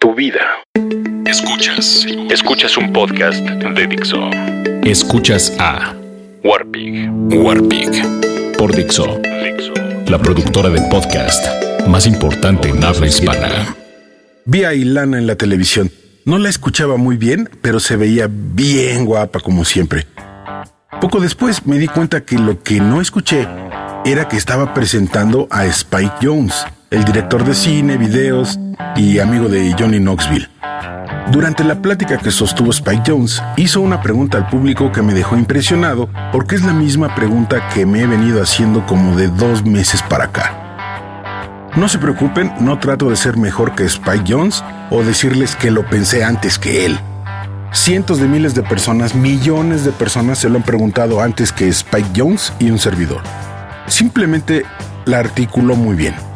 Tu vida. Escuchas. Escuchas un podcast de Dixo. Escuchas a Warpig. Warpig por Dixo, Dixo. la productora de podcast más importante en habla hispana. Vi a Ilana en la televisión. No la escuchaba muy bien, pero se veía bien guapa como siempre. Poco después me di cuenta que lo que no escuché era que estaba presentando a Spike Jones, el director de cine, videos y amigo de Johnny Knoxville. Durante la plática que sostuvo Spike Jones, hizo una pregunta al público que me dejó impresionado porque es la misma pregunta que me he venido haciendo como de dos meses para acá. No se preocupen, no trato de ser mejor que Spike Jones o decirles que lo pensé antes que él. Cientos de miles de personas, millones de personas se lo han preguntado antes que Spike Jones y un servidor. Simplemente la articuló muy bien.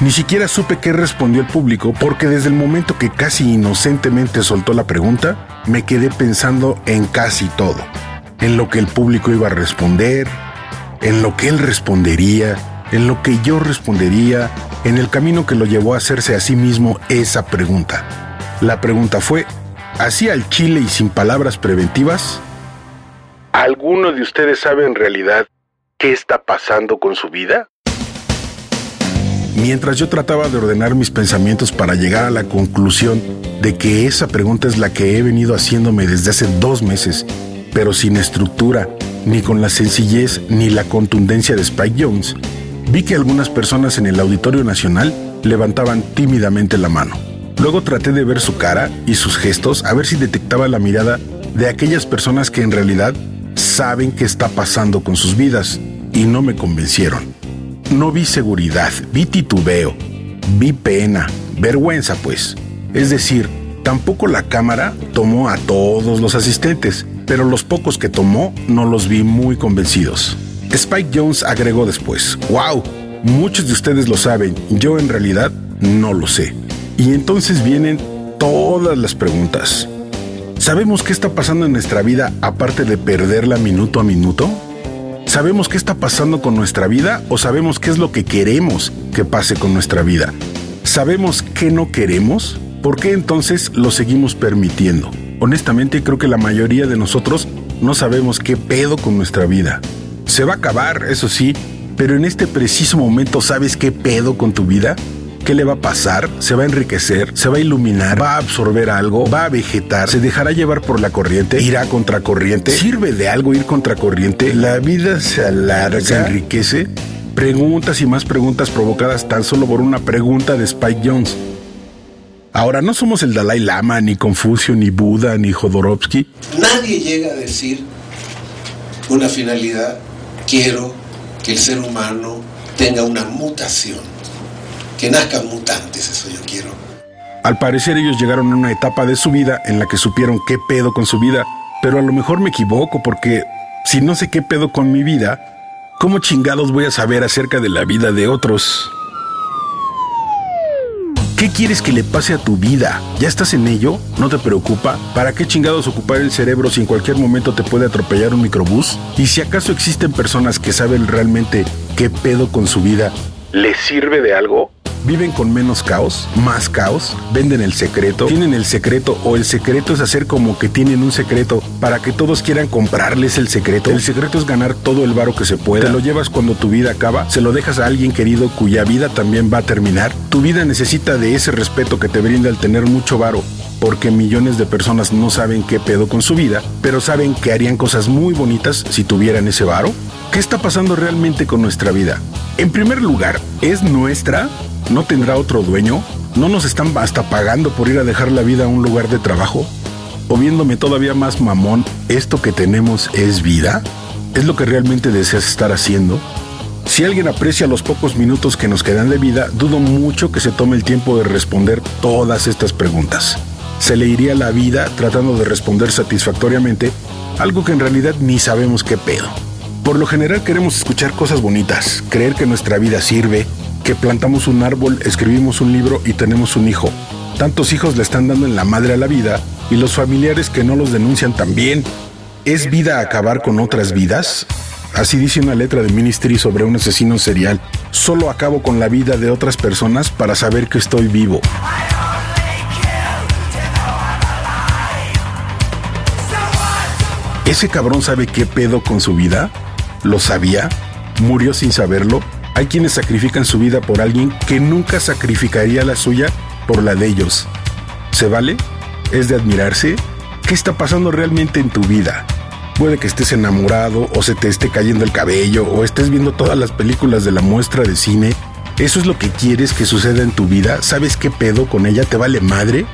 Ni siquiera supe qué respondió el público porque desde el momento que casi inocentemente soltó la pregunta, me quedé pensando en casi todo. En lo que el público iba a responder, en lo que él respondería, en lo que yo respondería, en el camino que lo llevó a hacerse a sí mismo esa pregunta. La pregunta fue, ¿así al chile y sin palabras preventivas? ¿Alguno de ustedes sabe en realidad qué está pasando con su vida? Mientras yo trataba de ordenar mis pensamientos para llegar a la conclusión de que esa pregunta es la que he venido haciéndome desde hace dos meses, pero sin estructura, ni con la sencillez ni la contundencia de Spike Jones, vi que algunas personas en el Auditorio Nacional levantaban tímidamente la mano. Luego traté de ver su cara y sus gestos a ver si detectaba la mirada de aquellas personas que en realidad saben qué está pasando con sus vidas y no me convencieron. No vi seguridad, vi titubeo, vi pena, vergüenza pues. Es decir, tampoco la cámara tomó a todos los asistentes, pero los pocos que tomó no los vi muy convencidos. Spike Jones agregó después, wow, muchos de ustedes lo saben, yo en realidad no lo sé. Y entonces vienen todas las preguntas. ¿Sabemos qué está pasando en nuestra vida aparte de perderla minuto a minuto? ¿Sabemos qué está pasando con nuestra vida o sabemos qué es lo que queremos que pase con nuestra vida? ¿Sabemos qué no queremos? ¿Por qué entonces lo seguimos permitiendo? Honestamente creo que la mayoría de nosotros no sabemos qué pedo con nuestra vida. Se va a acabar, eso sí, pero en este preciso momento sabes qué pedo con tu vida. ¿Qué le va a pasar? ¿Se va a enriquecer? ¿Se va a iluminar? ¿Va a absorber algo? ¿Va a vegetar? ¿Se dejará llevar por la corriente? ¿Irá contracorriente? ¿Sirve de algo ir contracorriente? ¿La vida se alarga? ¿Se enriquece? Preguntas y más preguntas provocadas tan solo por una pregunta de Spike Jones. Ahora, no somos el Dalai Lama, ni Confucio, ni Buda, ni Jodorowsky. Nadie llega a decir una finalidad, quiero que el ser humano tenga una mutación, que nazcan mutantes, eso yo quiero. Al parecer ellos llegaron a una etapa de su vida en la que supieron qué pedo con su vida, pero a lo mejor me equivoco porque si no sé qué pedo con mi vida, ¿cómo chingados voy a saber acerca de la vida de otros? ¿Qué quieres que le pase a tu vida? ¿Ya estás en ello? ¿No te preocupa? ¿Para qué chingados ocupar el cerebro si en cualquier momento te puede atropellar un microbús? Y si acaso existen personas que saben realmente qué pedo con su vida, ¿les sirve de algo? ¿Viven con menos caos? ¿Más caos? ¿Venden el secreto? ¿Tienen el secreto? ¿O el secreto es hacer como que tienen un secreto para que todos quieran comprarles el secreto? El secreto es ganar todo el varo que se pueda. Te lo llevas cuando tu vida acaba, se lo dejas a alguien querido cuya vida también va a terminar. Tu vida necesita de ese respeto que te brinda el tener mucho varo porque millones de personas no saben qué pedo con su vida, pero saben que harían cosas muy bonitas si tuvieran ese varo. ¿Qué está pasando realmente con nuestra vida? En primer lugar, ¿es nuestra? ¿No tendrá otro dueño? ¿No nos están hasta pagando por ir a dejar la vida a un lugar de trabajo? O viéndome todavía más mamón, ¿esto que tenemos es vida? ¿Es lo que realmente deseas estar haciendo? Si alguien aprecia los pocos minutos que nos quedan de vida, dudo mucho que se tome el tiempo de responder todas estas preguntas. Se le iría la vida tratando de responder satisfactoriamente algo que en realidad ni sabemos qué pedo. Por lo general queremos escuchar cosas bonitas, creer que nuestra vida sirve, que plantamos un árbol, escribimos un libro y tenemos un hijo. Tantos hijos le están dando en la madre a la vida y los familiares que no los denuncian también. ¿Es vida acabar con otras vidas? Así dice una letra de Ministry sobre un asesino serial. Solo acabo con la vida de otras personas para saber que estoy vivo. ¿Ese cabrón sabe qué pedo con su vida? ¿Lo sabía? ¿Murió sin saberlo? Hay quienes sacrifican su vida por alguien que nunca sacrificaría la suya por la de ellos. ¿Se vale? ¿Es de admirarse? ¿Qué está pasando realmente en tu vida? Puede que estés enamorado o se te esté cayendo el cabello o estés viendo todas las películas de la muestra de cine. ¿Eso es lo que quieres que suceda en tu vida? ¿Sabes qué pedo con ella? ¿Te vale madre?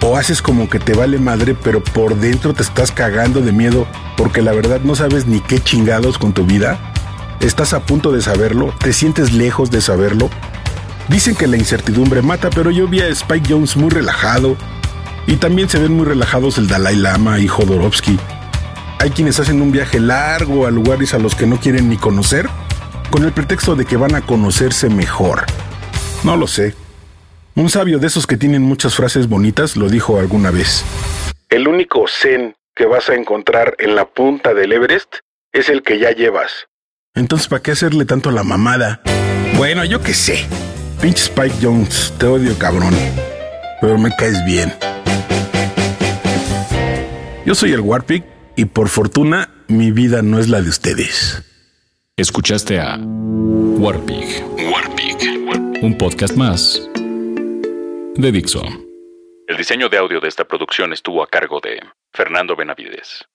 ¿O haces como que te vale madre pero por dentro te estás cagando de miedo porque la verdad no sabes ni qué chingados con tu vida? ¿Estás a punto de saberlo? ¿Te sientes lejos de saberlo? Dicen que la incertidumbre mata, pero yo vi a Spike Jones muy relajado. Y también se ven muy relajados el Dalai Lama y Jodorowsky. Hay quienes hacen un viaje largo a lugares a los que no quieren ni conocer, con el pretexto de que van a conocerse mejor. No lo sé. Un sabio de esos que tienen muchas frases bonitas lo dijo alguna vez. El único zen que vas a encontrar en la punta del Everest es el que ya llevas. Entonces, ¿para qué hacerle tanto a la mamada? Bueno, yo qué sé. Pinche Spike Jones, te odio cabrón. Pero me caes bien. Yo soy el Warpig y por fortuna mi vida no es la de ustedes. Escuchaste a Warpig. Warpig. Un podcast más de Dixon. El diseño de audio de esta producción estuvo a cargo de Fernando Benavides.